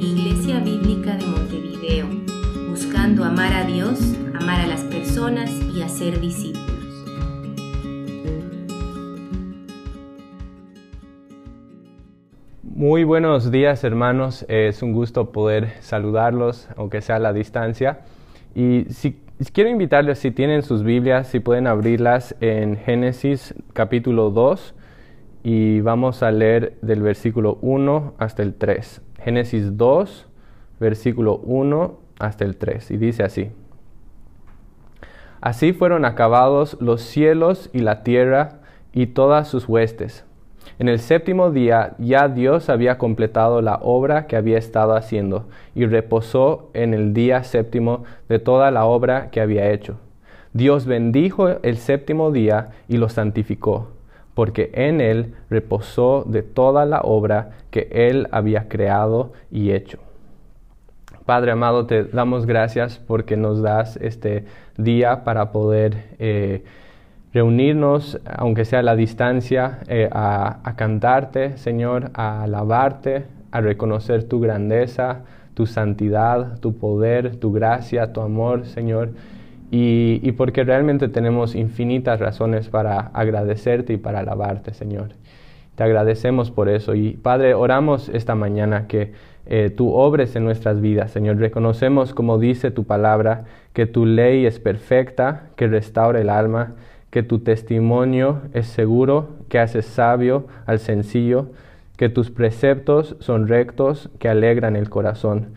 Iglesia Bíblica de Montevideo, buscando amar a Dios, amar a las personas y hacer discípulos. Muy buenos días hermanos, es un gusto poder saludarlos, aunque sea a la distancia. Y si quiero invitarles, si tienen sus Biblias, si pueden abrirlas en Génesis capítulo 2 y vamos a leer del versículo 1 hasta el 3. Génesis 2, versículo 1 hasta el 3. Y dice así. Así fueron acabados los cielos y la tierra y todas sus huestes. En el séptimo día ya Dios había completado la obra que había estado haciendo y reposó en el día séptimo de toda la obra que había hecho. Dios bendijo el séptimo día y lo santificó porque en él reposó de toda la obra que él había creado y hecho. Padre amado, te damos gracias porque nos das este día para poder eh, reunirnos, aunque sea a la distancia, eh, a, a cantarte, Señor, a alabarte, a reconocer tu grandeza, tu santidad, tu poder, tu gracia, tu amor, Señor y, porque realmente tenemos infinitas razones para agradecerte y para alabarte, Señor. Te agradecemos por eso. Y Padre, oramos esta mañana que eh, tú obres en nuestras vidas, Señor. Reconocemos, como dice tu palabra, que tu ley es perfecta, que restaura el alma, que tu testimonio es seguro, que haces sabio al sencillo, que tus preceptos son rectos, que alegran el corazón,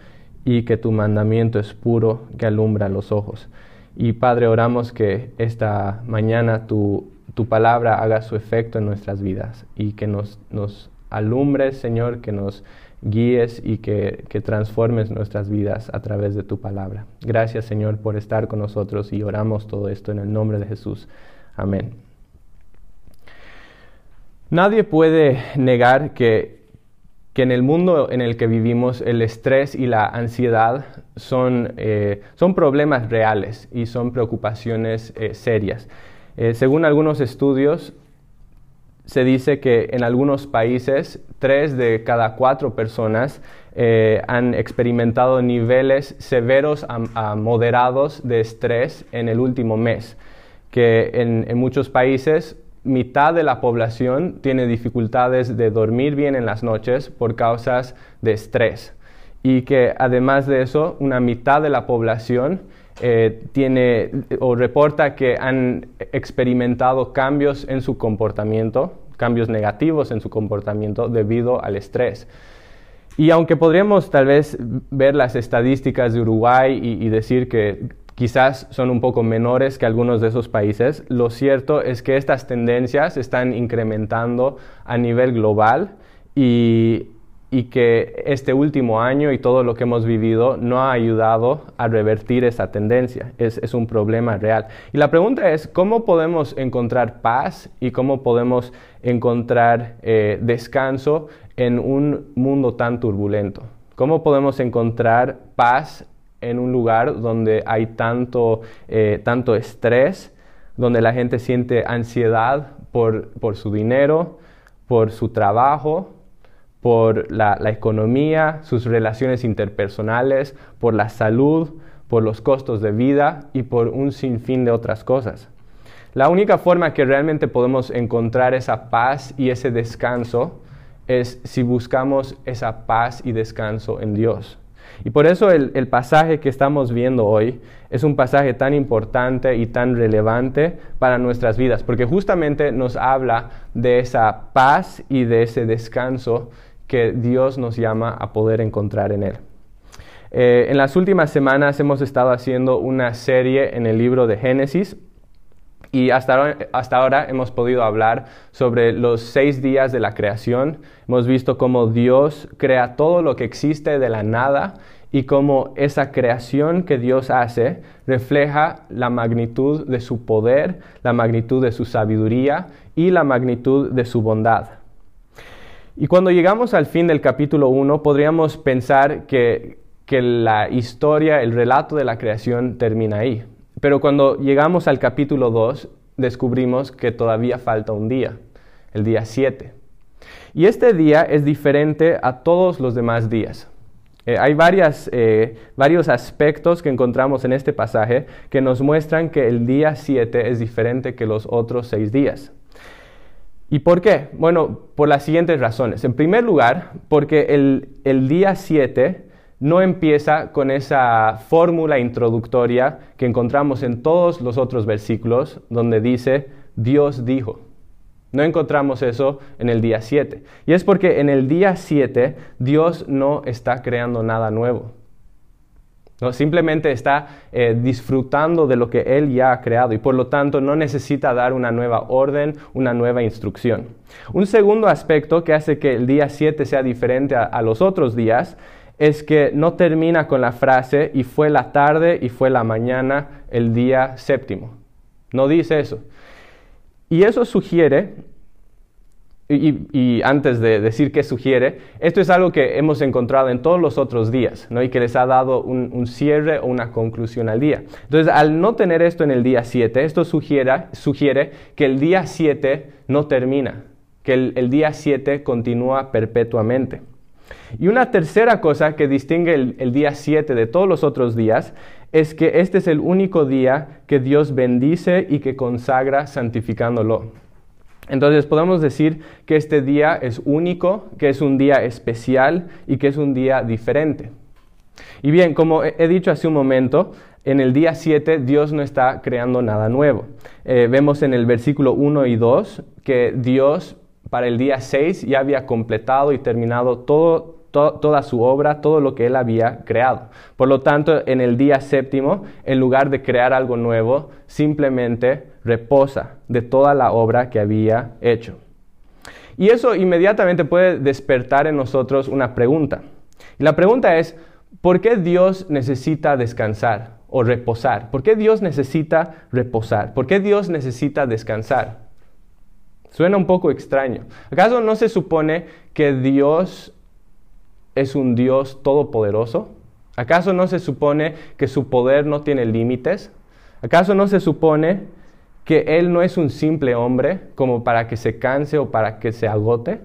y que tu mandamiento es puro, que alumbra los ojos. Y Padre, oramos que esta mañana tu, tu palabra haga su efecto en nuestras vidas y que nos, nos alumbres, Señor, que nos guíes y que, que, transformes nuestras vidas a través de tu palabra. Gracias, Señor, por estar con nosotros y oramos todo esto en el nombre de Jesús. Amén. Nadie puede negar que que en el mundo en el que vivimos el estrés y la ansiedad son, eh, son problemas reales y son preocupaciones eh, serias. Eh, según algunos estudios, se dice que en algunos países tres de cada cuatro personas han experimentado niveles severos a, moderados de estrés en el último mes, que en, en muchos países mitad de la población tiene dificultades de dormir bien en las noches por causas de estrés y que además de eso una mitad de la población eh, tiene o reporta que han experimentado cambios en su comportamiento, cambios negativos en su comportamiento debido al estrés. Y aunque podríamos tal vez ver las estadísticas de Uruguay y decir que quizás son un poco menores que algunos de esos países. Lo cierto es que estas tendencias están incrementando a nivel global y, que este último año y todo lo que hemos vivido no ha ayudado a revertir esa tendencia. Es, un problema real. Y la pregunta es, ¿cómo podemos encontrar paz y cómo podemos encontrar eh, descanso en un mundo tan turbulento? ¿Cómo podemos encontrar paz en un lugar donde hay tanto, eh, tanto estrés, donde la gente siente ansiedad por, por su dinero, por su trabajo, por la, la, economía, sus relaciones interpersonales, por la salud, por los costos de vida y por un sinfín de otras cosas. La única forma que realmente podemos encontrar esa paz y ese descanso es si buscamos esa paz y descanso en Dios. Y por eso el, pasaje que estamos viendo hoy es un pasaje tan importante y tan relevante para nuestras vidas, porque justamente nos habla de esa paz y de ese descanso que Dios nos llama a poder encontrar en Él. Eh, en las últimas semanas hemos estado haciendo una serie en el libro de Génesis y hasta ahora, hasta ahora, hemos podido hablar sobre los seis días de la creación. Hemos visto cómo Dios crea todo lo que existe de la nada y cómo esa creación que Dios hace refleja la magnitud de su poder, la magnitud de su sabiduría y la magnitud de su bondad. Y cuando llegamos al fin del capítulo 1, podríamos pensar que, que la historia, el relato de la creación termina ahí. Pero cuando llegamos al capítulo 2, descubrimos que todavía falta un día, el día 7. Y este día es diferente a todos los demás días. Eh, hay varias, eh, varios aspectos que encontramos en este pasaje que nos muestran que el día 7 es diferente que los otros seis días. ¿Y por qué? Bueno, por las siguientes razones. En primer lugar, porque el, el día 7 no empieza con esa fórmula introductoria que encontramos en todos los otros versículos donde dice Dios dijo. No encontramos eso en el día 7. Y es porque en el día 7 Dios no está creando nada nuevo. Simplemente está eh, disfrutando de lo que Él ya ha creado y por lo tanto no necesita dar una nueva orden, una nueva instrucción. Un segundo aspecto que hace que el día 7 sea diferente a los otros días es que no termina con la frase y fue la tarde y fue la mañana el día séptimo. No dice eso. Y eso sugiere, y, antes de decir qué sugiere, esto es algo que hemos encontrado en todos los otros días, ¿no? y que les ha dado un, cierre o una conclusión al día. Entonces, al no tener esto en el día 7, esto sugiere, que el día 7 no termina, que el, día 7 continúa perpetuamente. Y una tercera cosa que distingue el, día 7 de todos los otros días es que este es el único día que Dios bendice y que consagra santificándolo. Entonces podemos decir que este día es único, que es un día especial y que es un día diferente. Y bien, como he dicho hace un momento, en el día 7 Dios no está creando nada nuevo. Eh, vemos en el versículo 1 y 2 que Dios para el día 6 ya había completado y terminado toda su obra, todo lo que él había creado. Por lo tanto, en el día séptimo, en lugar de crear algo nuevo, simplemente reposa de toda la obra que había hecho. Y eso inmediatamente puede despertar en nosotros una pregunta. Y la pregunta es, ¿por qué Dios necesita descansar o reposar? ¿Por qué Dios necesita reposar? ¿Por qué Dios necesita descansar? Suena un poco extraño. ¿Acaso no se supone que Dios es un Dios todopoderoso? ¿Acaso no se supone que su poder no tiene límites? ¿Acaso no se supone que Él no es un simple hombre como para que se canse o para que se agote?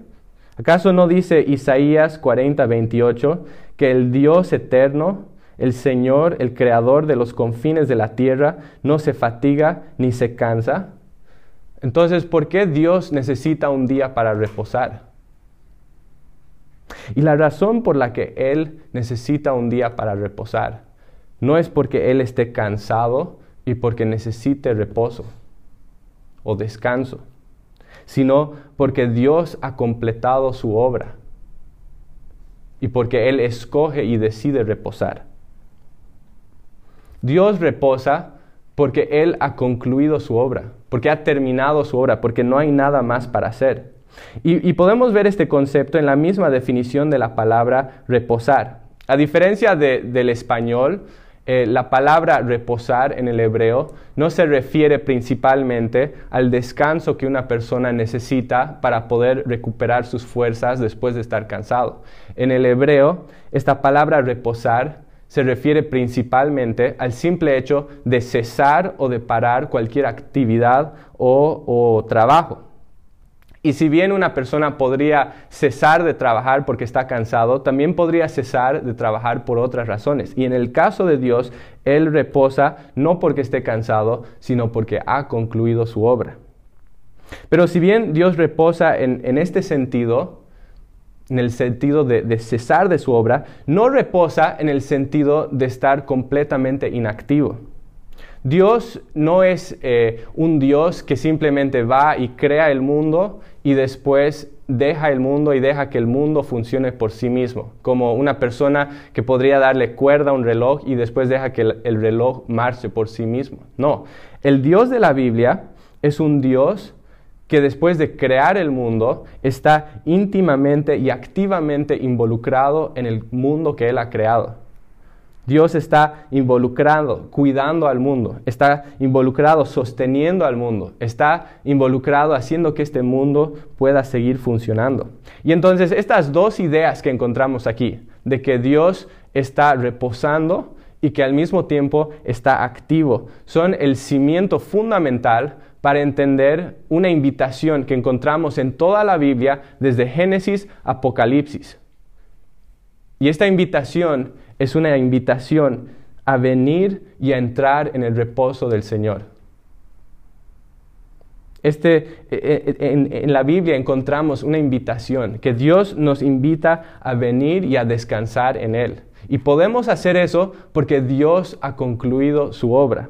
¿Acaso no dice Isaías 40, 28 que el Dios eterno, el Señor, el Creador de los confines de la tierra, no se fatiga ni se cansa? Entonces, ¿por qué Dios necesita un día para reposar? Y la razón por la que Él necesita un día para reposar no es porque Él esté cansado y porque necesite reposo o descanso, sino porque Dios ha completado su obra y porque Él escoge y decide reposar. Dios reposa porque Él ha concluido su obra, porque ha terminado su obra, porque no hay nada más para hacer. Y, podemos ver este concepto en la misma definición de la palabra reposar. A diferencia del español, eh, la palabra reposar en el hebreo no se refiere principalmente al descanso que una persona necesita para poder recuperar sus fuerzas después de estar cansado. En el hebreo, esta palabra reposar se refiere principalmente al simple hecho de cesar o de parar cualquier actividad o trabajo. Y si bien una persona podría cesar de trabajar porque está cansado, también podría cesar de trabajar por otras razones. Y en el caso de Dios, Él reposa no porque esté cansado, sino porque ha concluido su obra. Pero si bien Dios reposa en, este sentido, en el sentido de, cesar de su obra, no reposa en el sentido de estar completamente inactivo. Dios no es eh, un Dios que simplemente va y crea el mundo y después deja el mundo y deja que el mundo funcione por sí mismo, como una persona que podría darle cuerda a un reloj y después deja que el reloj marche por sí mismo. No, el Dios de la Biblia es un Dios que después de crear el mundo está íntimamente y activamente involucrado en el mundo que Él ha creado. Dios está involucrado, cuidando al mundo, está involucrado, sosteniendo al mundo, está involucrado haciendo que este mundo pueda seguir funcionando. Y entonces estas dos ideas que encontramos aquí, de que Dios está reposando y que al mismo tiempo está activo, son el cimiento fundamental para entender una invitación que encontramos en toda la Biblia desde Génesis a Apocalipsis. Y esta invitación es una invitación a venir y a entrar en el reposo del Señor. Este, eh, eh, en, en, la Biblia encontramos una invitación, que Dios nos invita a venir y a descansar en Él. Y podemos hacer eso porque Dios ha concluido su obra.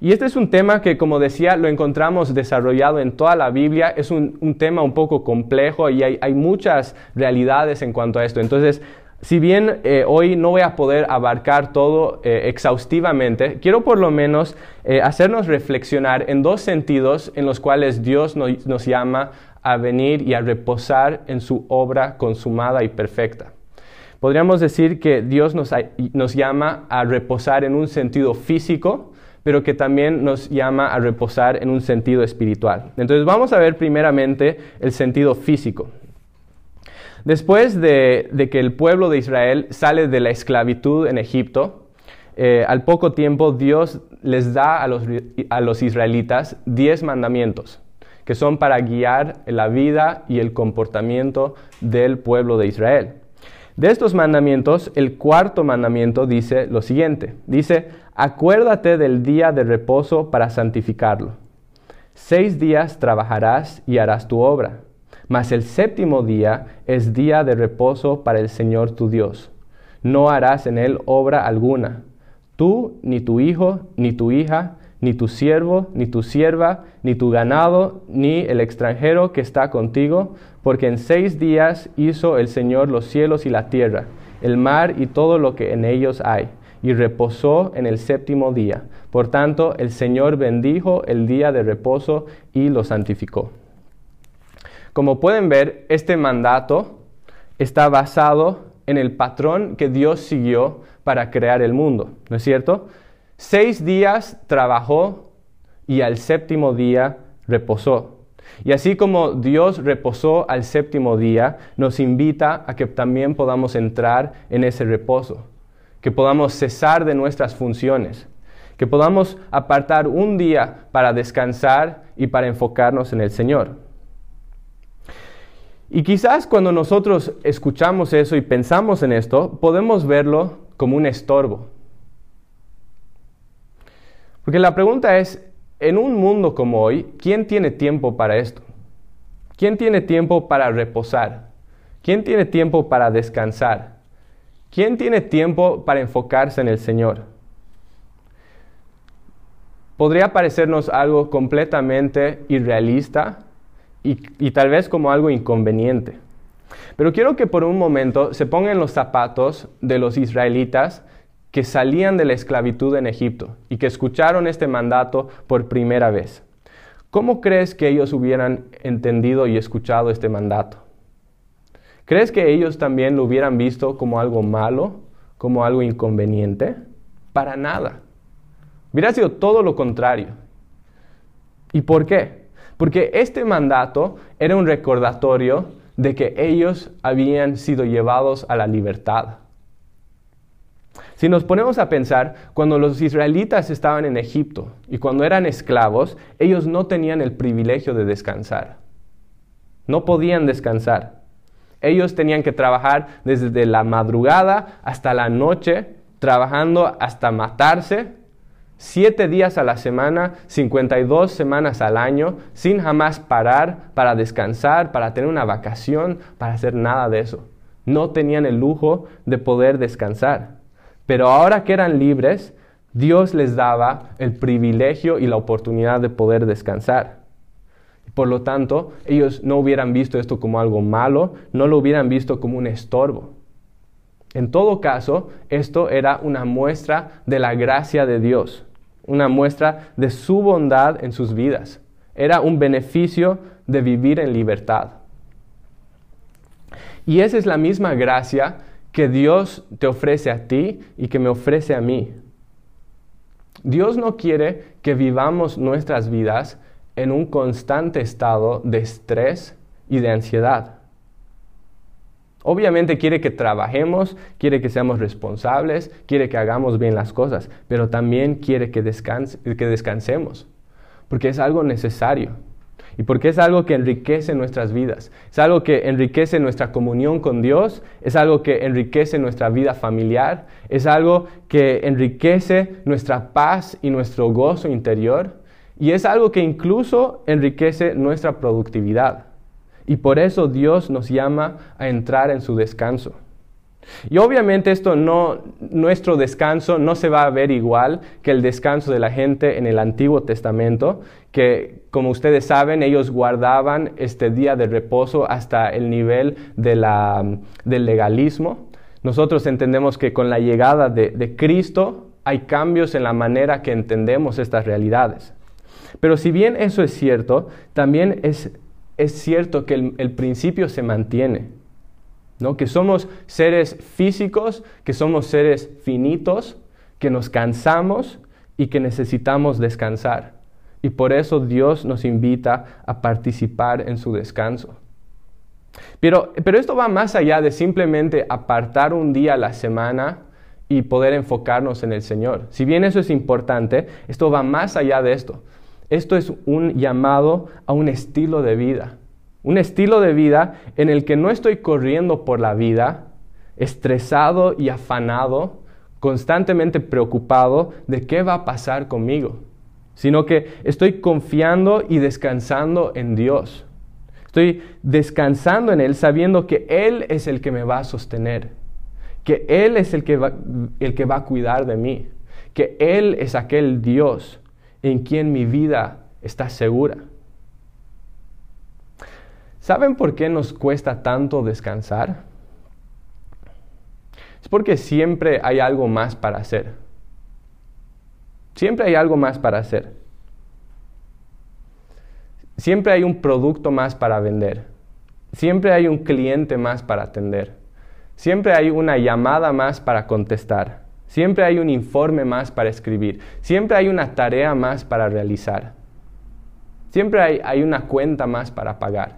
Y este es un tema que, como decía, lo encontramos desarrollado en toda la Biblia. Es un, tema un poco complejo y hay, muchas realidades en cuanto a esto. Entonces, si bien eh, hoy no voy a poder abarcar todo eh, exhaustivamente, quiero por lo menos eh, hacernos reflexionar en dos sentidos en los cuales Dios nos llama a venir y a reposar en su obra consumada y perfecta. Podríamos decir que Dios nos, nos llama a reposar en un sentido físico, pero que también nos llama a reposar en un sentido espiritual. Entonces vamos a ver primeramente el sentido físico. Después de, que el pueblo de Israel sale de la esclavitud en Egipto, eh, al poco tiempo Dios les da a los, a los israelitas diez mandamientos, que son para guiar la vida y el comportamiento del pueblo de Israel. De estos mandamientos, el cuarto mandamiento dice lo siguiente. Dice, acuérdate del día de reposo para santificarlo. Seis días trabajarás y harás tu obra, mas el séptimo día es día de reposo para el Señor tu Dios. No harás en él obra alguna, tú, ni tu hijo, ni tu hija, ni tu siervo, ni tu sierva, ni tu ganado, ni el extranjero que está contigo, porque en seis días hizo el Señor los cielos y la tierra, el mar y todo lo que en ellos hay, y reposó en el séptimo día. Por tanto, el Señor bendijo el día de reposo y lo santificó. Como pueden ver, este mandato está basado en el patrón que Dios siguió para crear el mundo, ¿no es cierto? Seis días trabajó y al séptimo día reposó. Y así como Dios reposó al séptimo día, nos invita a que también podamos entrar en ese reposo, que podamos cesar de nuestras funciones, que podamos apartar un día para descansar y para enfocarnos en el Señor. Y quizás cuando nosotros escuchamos eso y pensamos en esto, podemos verlo como un estorbo, porque la pregunta es, en un mundo como hoy, ¿quién tiene tiempo para esto? ¿Quién tiene tiempo para reposar? ¿Quién tiene tiempo para descansar? ¿Quién tiene tiempo para enfocarse en el Señor? Podría parecernos algo completamente irrealista y, y, tal vez como algo inconveniente. Pero quiero que por un momento se pongan los zapatos de los israelitas que salían de la esclavitud en Egipto y que escucharon este mandato por primera vez. ¿Cómo crees que ellos hubieran entendido y escuchado este mandato? ¿Crees que ellos también lo hubieran visto como algo malo, como algo inconveniente? Para nada. Hubiera sido todo lo contrario. ¿Y por qué? Porque este mandato era un recordatorio de que ellos habían sido llevados a la libertad. Si nos ponemos a pensar, cuando los israelitas estaban en Egipto y cuando eran esclavos, ellos no tenían el privilegio de descansar. No podían descansar. Ellos tenían que trabajar desde la madrugada hasta la noche, trabajando hasta matarse, siete días a la semana, 52 semanas al año, sin jamás parar para descansar, para tener una vacación, para hacer nada de eso. No tenían el lujo de poder descansar. Pero ahora que eran libres, Dios les daba el privilegio y la oportunidad de poder descansar. Por lo tanto, ellos no hubieran visto esto como algo malo, no lo hubieran visto como un estorbo. En todo caso, esto era una muestra de la gracia de Dios, una muestra de su bondad en sus vidas. Era un beneficio de vivir en libertad. Y esa es la misma gracia que Dios te ofrece a ti y que me ofrece a mí. Dios no quiere que vivamos nuestras vidas en un constante estado de estrés y de ansiedad. Obviamente quiere que trabajemos, quiere que seamos responsables, quiere que hagamos bien las cosas, pero también quiere que, que descansemos. porque es algo necesario y porque es algo que enriquece nuestras vidas, es algo que enriquece nuestra comunión con Dios, es algo que enriquece nuestra vida familiar, es algo que enriquece nuestra paz y nuestro gozo interior y es algo que incluso enriquece nuestra productividad. Y por eso Dios nos llama a entrar en su descanso. Y obviamente esto no, nuestro descanso no se va a ver igual que el descanso de la gente en el Antiguo Testamento, que como ustedes saben, ellos guardaban este día de reposo hasta el nivel del legalismo. Nosotros entendemos que con la llegada de, Cristo hay cambios en la manera que entendemos estas realidades. Pero si bien eso es cierto, también es, cierto que el principio se mantiene que somos seres físicos, que somos seres finitos, que nos cansamos y que necesitamos descansar. Y por eso Dios nos invita a participar en su descanso. Pero, pero esto va más allá de simplemente apartar un día a la semana y poder enfocarnos en el Señor. Si bien eso es importante, esto va más allá de esto. Esto es un llamado a un estilo de vida. Un estilo de vida en el que no estoy corriendo por la vida, estresado y afanado, constantemente preocupado de qué va a pasar conmigo, sino que estoy confiando y descansando en Dios. Estoy descansando en Él sabiendo que Él es el que me va a sostener, que Él es el que va, el que va a cuidar de mí, que Él es aquel Dios en quien mi vida está segura. ¿Saben por qué nos cuesta tanto descansar? Es porque siempre hay algo más para hacer. Siempre hay algo más para hacer. Siempre hay un producto más para vender. Siempre hay un cliente más para atender. Siempre hay una llamada más para contestar. Siempre hay un informe más para escribir. Siempre hay una tarea más para realizar. Siempre hay, hay una cuenta más para pagar.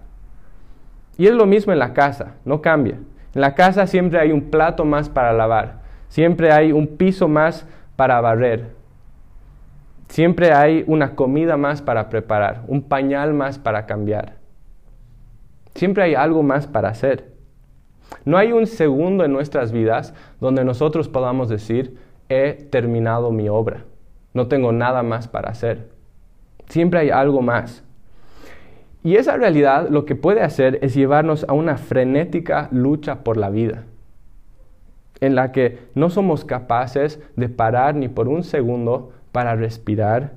Y es lo mismo en la casa, no cambia. En la casa siempre hay un plato más para lavar, siempre hay un piso más para barrer, siempre hay una comida más para preparar, un pañal más para cambiar. Siempre hay algo más para hacer. No hay un segundo en nuestras vidas donde nosotros podamos decir, he terminado mi obra, no tengo nada más para hacer. Siempre hay algo más. Y esa realidad lo que puede hacer es llevarnos a una frenética lucha por la vida, en la que no somos capaces de parar ni por un segundo para respirar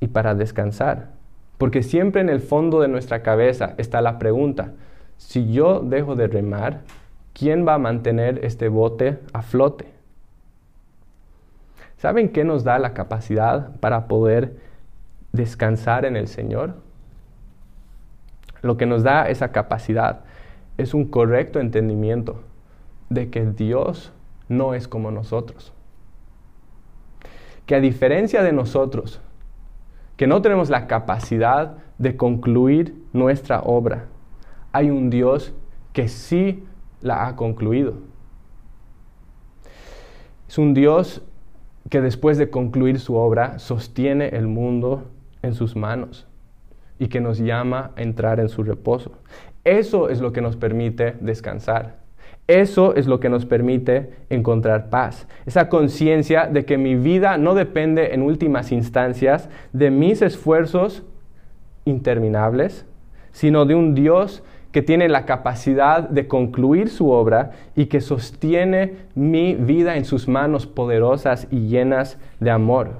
y para descansar. Porque siempre en el fondo de nuestra cabeza está la pregunta, si yo dejo de remar, ¿quién va a mantener este bote a flote? ¿Saben qué nos da la capacidad para poder descansar en el Señor? Lo que nos da esa capacidad es un correcto entendimiento de que Dios no es como nosotros. Que a diferencia de nosotros, que no tenemos la capacidad de concluir nuestra obra, hay un Dios que sí la ha concluido. Es un Dios que después de concluir su obra sostiene el mundo en sus manos y que nos llama a entrar en su reposo. Eso es lo que nos permite descansar. Eso es lo que nos permite encontrar paz. Esa conciencia de que mi vida no depende en últimas instancias de mis esfuerzos interminables, sino de un Dios que tiene la capacidad de concluir su obra y que sostiene mi vida en sus manos poderosas y llenas de amor.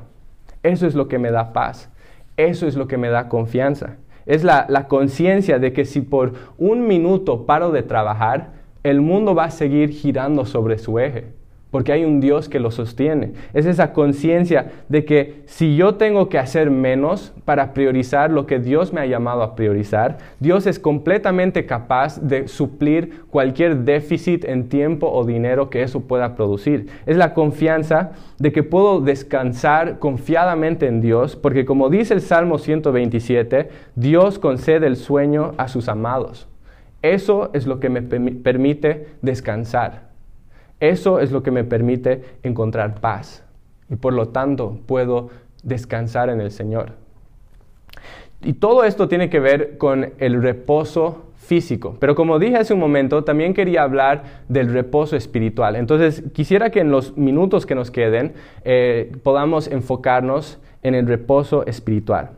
Eso es lo que me da paz. Eso es lo que me da confianza. Es la, conciencia de que si por un minuto paro de trabajar, el mundo va a seguir girando sobre su eje porque hay un Dios que lo sostiene. Es esa conciencia de que si yo tengo que hacer menos para priorizar lo que Dios me ha llamado a priorizar, Dios es completamente capaz de suplir cualquier déficit en tiempo o dinero que eso pueda producir. Es la confianza de que puedo descansar confiadamente en Dios, porque como dice el Salmo 127, Dios concede el sueño a sus amados. Eso es lo que me permite descansar. Eso es lo que me permite encontrar paz y por lo tanto puedo descansar en el Señor. Y todo esto tiene que ver con el reposo físico. Pero como dije hace un momento, también quería hablar del reposo espiritual. Entonces, quisiera que en los minutos que nos queden eh, podamos enfocarnos en el reposo espiritual.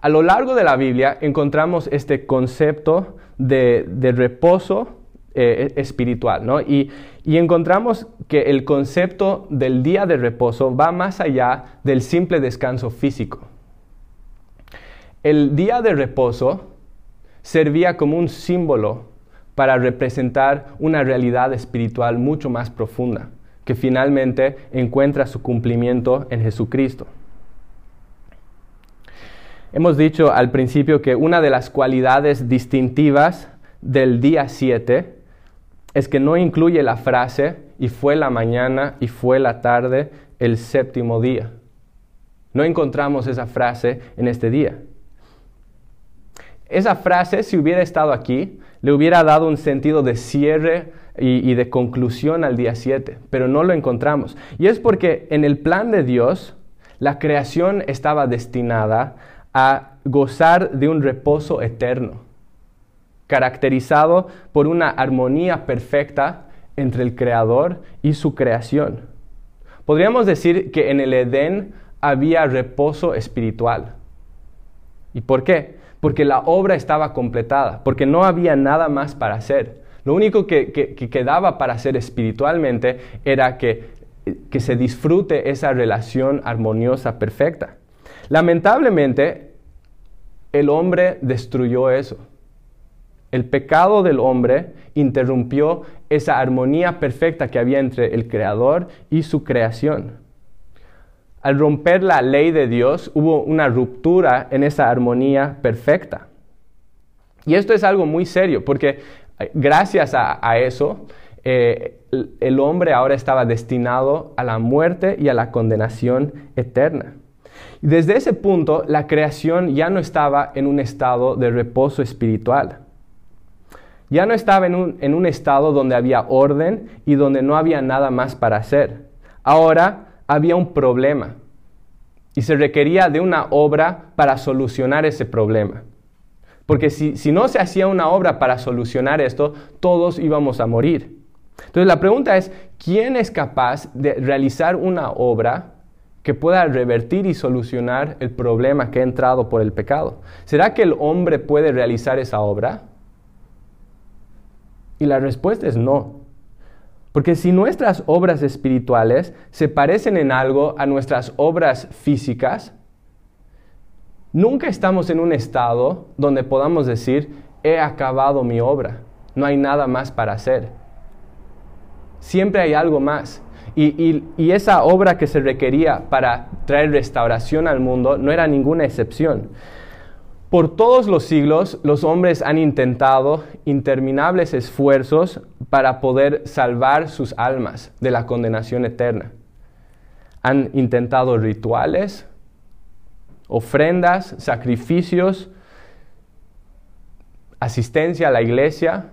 A lo largo de la Biblia encontramos este concepto de, reposo eh, espiritual, ¿no? Y, y encontramos que el concepto del día de reposo va más allá del simple descanso físico. El día de reposo servía como un símbolo para representar una realidad espiritual mucho más profunda, que finalmente encuentra su cumplimiento en Jesucristo. Hemos dicho al principio que una de las cualidades distintivas del día 7 es que no incluye la frase y fue la mañana y fue la tarde el séptimo día. No encontramos esa frase en este día. Esa frase, si hubiera estado aquí, le hubiera dado un sentido de cierre y, de conclusión al día 7, pero no lo encontramos. Y es porque en el plan de Dios, la creación estaba destinada a gozar de un reposo eterno, caracterizado por una armonía perfecta entre el Creador y su creación. Podríamos decir que en el Edén había reposo espiritual. ¿Y por qué? Porque la obra estaba completada, porque no había nada más para hacer. Lo único que, quedaba para hacer espiritualmente era que, que se disfrute esa relación armoniosa, perfecta. Lamentablemente, el hombre destruyó eso. El pecado del hombre interrumpió esa armonía perfecta que había entre el Creador y su creación. Al romper la ley de Dios hubo una ruptura en esa armonía perfecta. Y esto es algo muy serio porque eh, gracias a, eso eh, el hombre ahora estaba destinado a la muerte y a la condenación eterna. Desde ese punto, la creación ya no estaba en un estado de reposo espiritual. Ya no estaba en un, en un, estado donde había orden y donde no había nada más para hacer. Ahora había un problema y se requería de una obra para solucionar ese problema. Porque si, si no se hacía una obra para solucionar esto, todos íbamos a morir. Entonces la pregunta es, ¿quién es capaz de realizar una obra que pueda revertir y solucionar el problema que ha entrado por el pecado. ¿Será que el hombre puede realizar esa obra? Y la respuesta es no. Porque si nuestras obras espirituales se parecen en algo a nuestras obras físicas, nunca estamos en un estado donde podamos decir, he acabado mi obra, no hay nada más para hacer. Siempre hay algo más. Y, esa obra que se requería para traer restauración al mundo no era ninguna excepción. Por todos los siglos, los hombres han intentado interminables esfuerzos para poder salvar sus almas de la condenación eterna. Han intentado rituales, ofrendas, sacrificios, asistencia a la iglesia,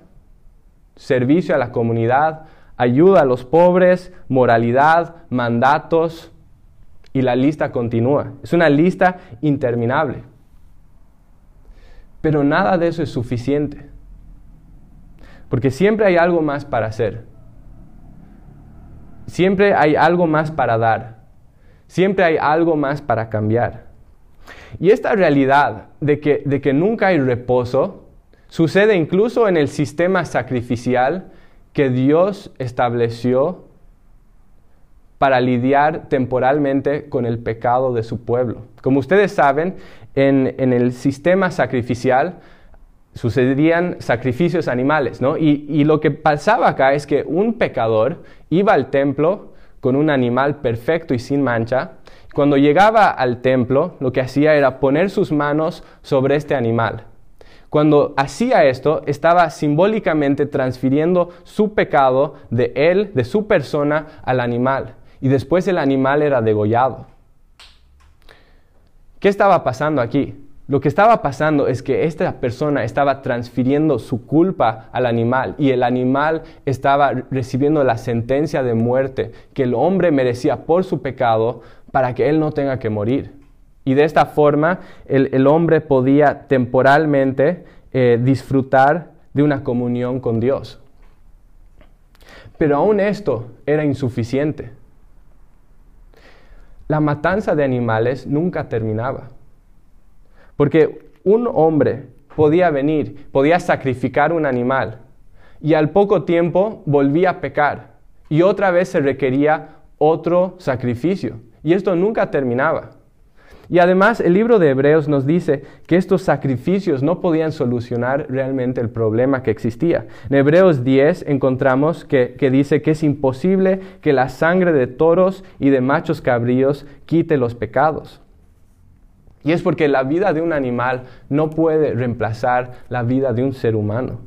servicio a la comunidad, ayuda a los pobres, moralidad, mandatos, y la lista continúa. Es una lista interminable. Pero nada de eso es suficiente. Porque siempre hay algo más para hacer. Siempre hay algo más para dar. Siempre hay algo más para cambiar. Y esta realidad de que, de que nunca hay reposo sucede incluso en el sistema sacrificial que Dios estableció para lidiar temporalmente con el pecado de su pueblo. Como ustedes saben, en, el sistema sacrificial sucedían sacrificios animales, ¿no? Y, lo que pasaba acá es que un pecador iba al templo con un animal perfecto y sin mancha. Cuando llegaba al templo, lo que hacía era poner sus manos sobre este animal cuando hacía esto, estaba simbólicamente transfiriendo su pecado de él, de su persona, al animal. Y después el animal era degollado. ¿Qué estaba pasando aquí? Lo que estaba pasando es que esta persona estaba transfiriendo su culpa al animal y el animal estaba recibiendo la sentencia de muerte que el hombre merecía por su pecado para que él no tenga que morir. Y de esta forma el, hombre podía temporalmente eh, disfrutar de una comunión con Dios. Pero aún esto era insuficiente. La matanza de animales nunca terminaba. Porque un hombre podía venir, podía sacrificar un animal y al poco tiempo volvía a pecar y otra vez se requería otro sacrificio. Y esto nunca terminaba. Y además el libro de Hebreos nos dice que estos sacrificios no podían solucionar realmente el problema que existía. En Hebreos 10 encontramos que, dice que es imposible que la sangre de toros y de machos cabríos quite los pecados. Y es porque la vida de un animal no puede reemplazar la vida de un ser humano.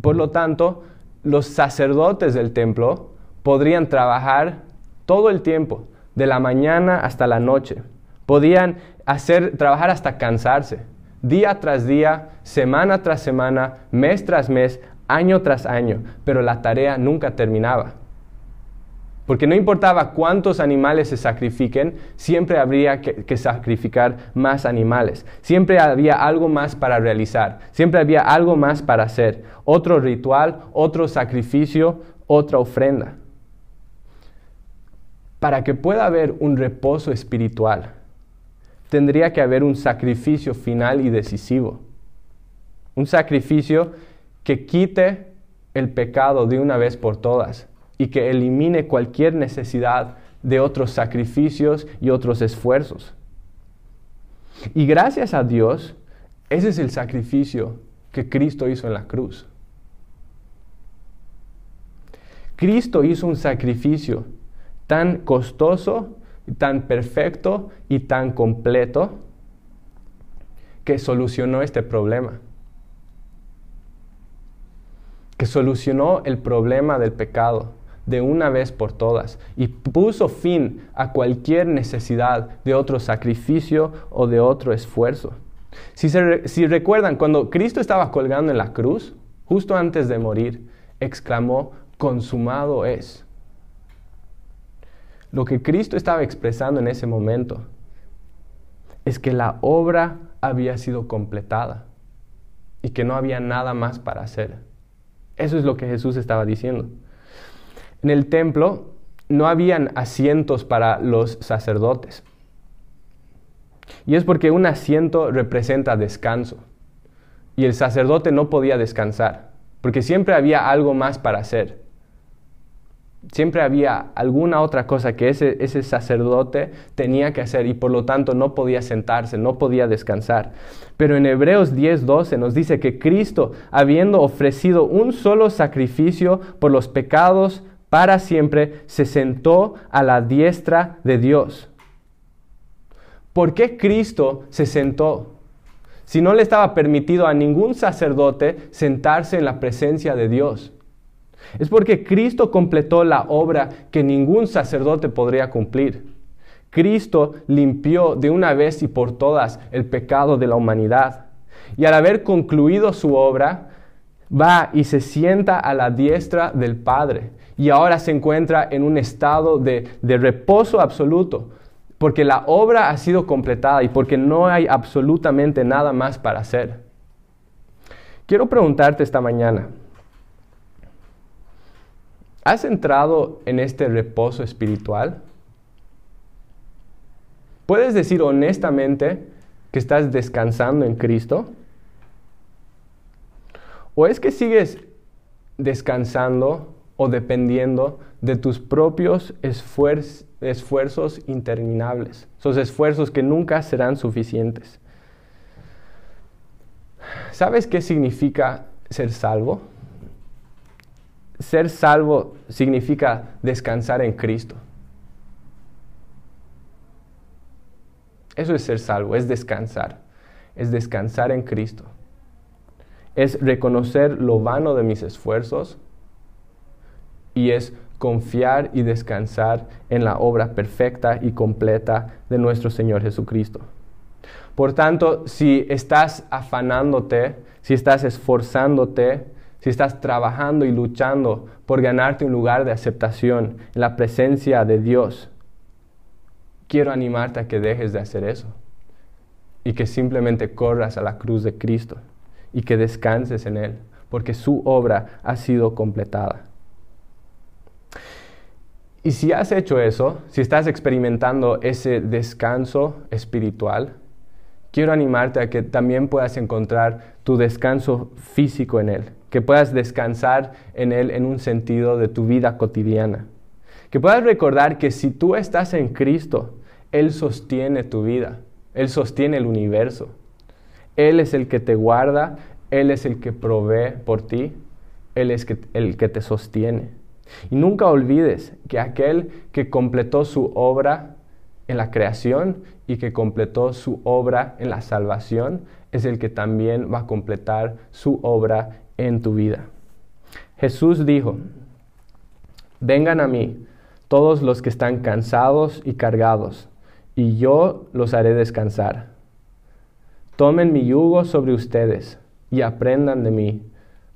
Por lo tanto, los sacerdotes del templo podrían trabajar todo el tiempo, de la mañana hasta la noche. Podían hacer, trabajar hasta cansarse, día tras día, semana tras semana, mes tras mes, año tras año, pero la tarea nunca terminaba. Porque no importaba cuántos animales se sacrifiquen, siempre habría que, que, sacrificar más animales. Siempre había algo más para realizar. Siempre había algo más para hacer. Otro ritual, otro sacrificio, otra ofrenda para que pueda haber un reposo espiritual, tendría que haber un sacrificio final y decisivo. Un sacrificio que quite el pecado de una vez por todas y que elimine cualquier necesidad de otros sacrificios y otros esfuerzos. Y gracias a Dios, ese es el sacrificio que Cristo hizo en la cruz. Cristo hizo un sacrificio tan costoso, tan perfecto y tan completo que solucionó este problema. Que solucionó el problema del pecado de una vez por todas y puso fin a cualquier necesidad de otro sacrificio o de otro esfuerzo. Si, si recuerdan, cuando Cristo estaba colgando en la cruz, justo antes de morir, exclamó, consumado es. Lo que Cristo estaba expresando en ese momento es que la obra había sido completada y que no había nada más para hacer. Eso es lo que Jesús estaba diciendo. En el templo no habían asientos para los sacerdotes. Y es porque un asiento representa descanso. Y el sacerdote no podía descansar, porque siempre había algo más para hacer siempre había alguna otra cosa que ese, sacerdote tenía que hacer y por lo tanto no podía sentarse, no podía descansar. Pero en Hebreos 10:12 nos dice que Cristo, habiendo ofrecido un solo sacrificio por los pecados para siempre, se sentó a la diestra de Dios. ¿Por qué Cristo se sentó? Si no le estaba permitido a ningún sacerdote sentarse en la presencia de Dios. Es porque Cristo completó la obra que ningún sacerdote podría cumplir. Cristo limpió de una vez y por todas el pecado de la humanidad. Y al haber concluido su obra, va y se sienta a la diestra del Padre. Y ahora se encuentra en un estado de, de reposo absoluto, porque la obra ha sido completada y porque no hay absolutamente nada más para hacer. Quiero preguntarte esta mañana, ¿Has entrado en este reposo espiritual? ¿Puedes decir honestamente que estás descansando en Cristo? ¿O es que sigues descansando o dependiendo de tus propios esfuerzos interminables? Esos esfuerzos que nunca serán suficientes. ¿Sabes qué significa ser salvo? Ser salvo significa descansar en Cristo. Eso es ser salvo, es descansar, es descansar en Cristo. Es reconocer lo vano de mis esfuerzos y es confiar y descansar en la obra perfecta y completa de nuestro Señor Jesucristo. Por tanto, si estás afanándote, si estás esforzándote, si estás trabajando y luchando por ganarte un lugar de aceptación en la presencia de Dios, quiero animarte a que dejes de hacer eso y que simplemente corras a la cruz de Cristo y que descanses en Él, porque su obra ha sido completada. Y si has hecho eso, si estás experimentando ese descanso espiritual, quiero animarte a que también puedas encontrar tu descanso físico en Él, que puedas descansar en Él en un sentido de tu vida cotidiana, que puedas recordar que si tú estás en Cristo, Él sostiene tu vida, Él sostiene el universo, Él es el que te guarda, Él es el que provee por ti, Él es el que te sostiene. Y nunca olvides que aquel que completó su obra en la creación y que completó su obra en la salvación es el que también va a completar su obra en tu vida. Jesús dijo, vengan a mí todos los que están cansados y cargados, y yo los haré descansar. Tomen mi yugo sobre ustedes y aprendan de mí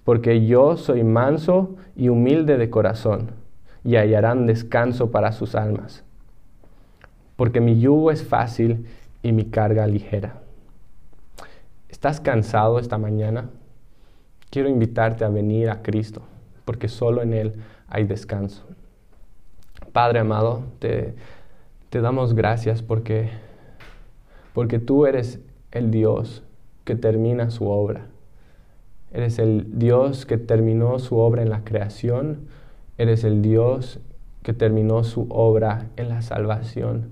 porque yo soy manso y humilde de corazón, y hallarán descanso para sus almas. Porque mi yugo es fácil y mi carga ligera. ¿Estás cansado esta mañana? Quiero invitarte a venir a Cristo, porque solo en Él hay descanso. Padre amado, te, te damos gracias porque, porque tú eres el Dios que termina su obra Eres el Dios que terminó su obra en la creación. Eres el Dios que terminó su obra en la salvación.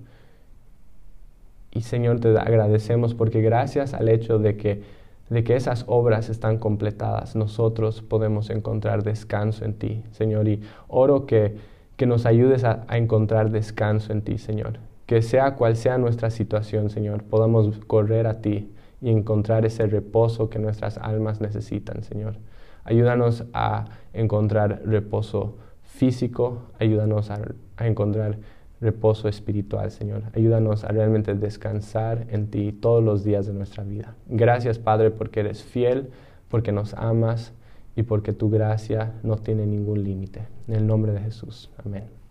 Y Señor, te agradecemos porque gracias al hecho de que, de que esas obras están completadas, nosotros podemos encontrar descanso en ti, Señor. Y oro que, que nos ayudes a, a encontrar descanso en ti, Señor. Que sea cual sea nuestra situación, Señor, podamos correr a ti y encontrar ese reposo que nuestras almas necesitan, Señor. Ayúdanos a encontrar reposo físico, ayúdanos a, encontrar reposo espiritual, Señor. Ayúdanos a realmente descansar en ti todos los días de nuestra vida. Gracias, Padre, porque eres fiel, porque nos amas y porque tu gracia no tiene ningún límite. En el nombre de Jesús. Amén.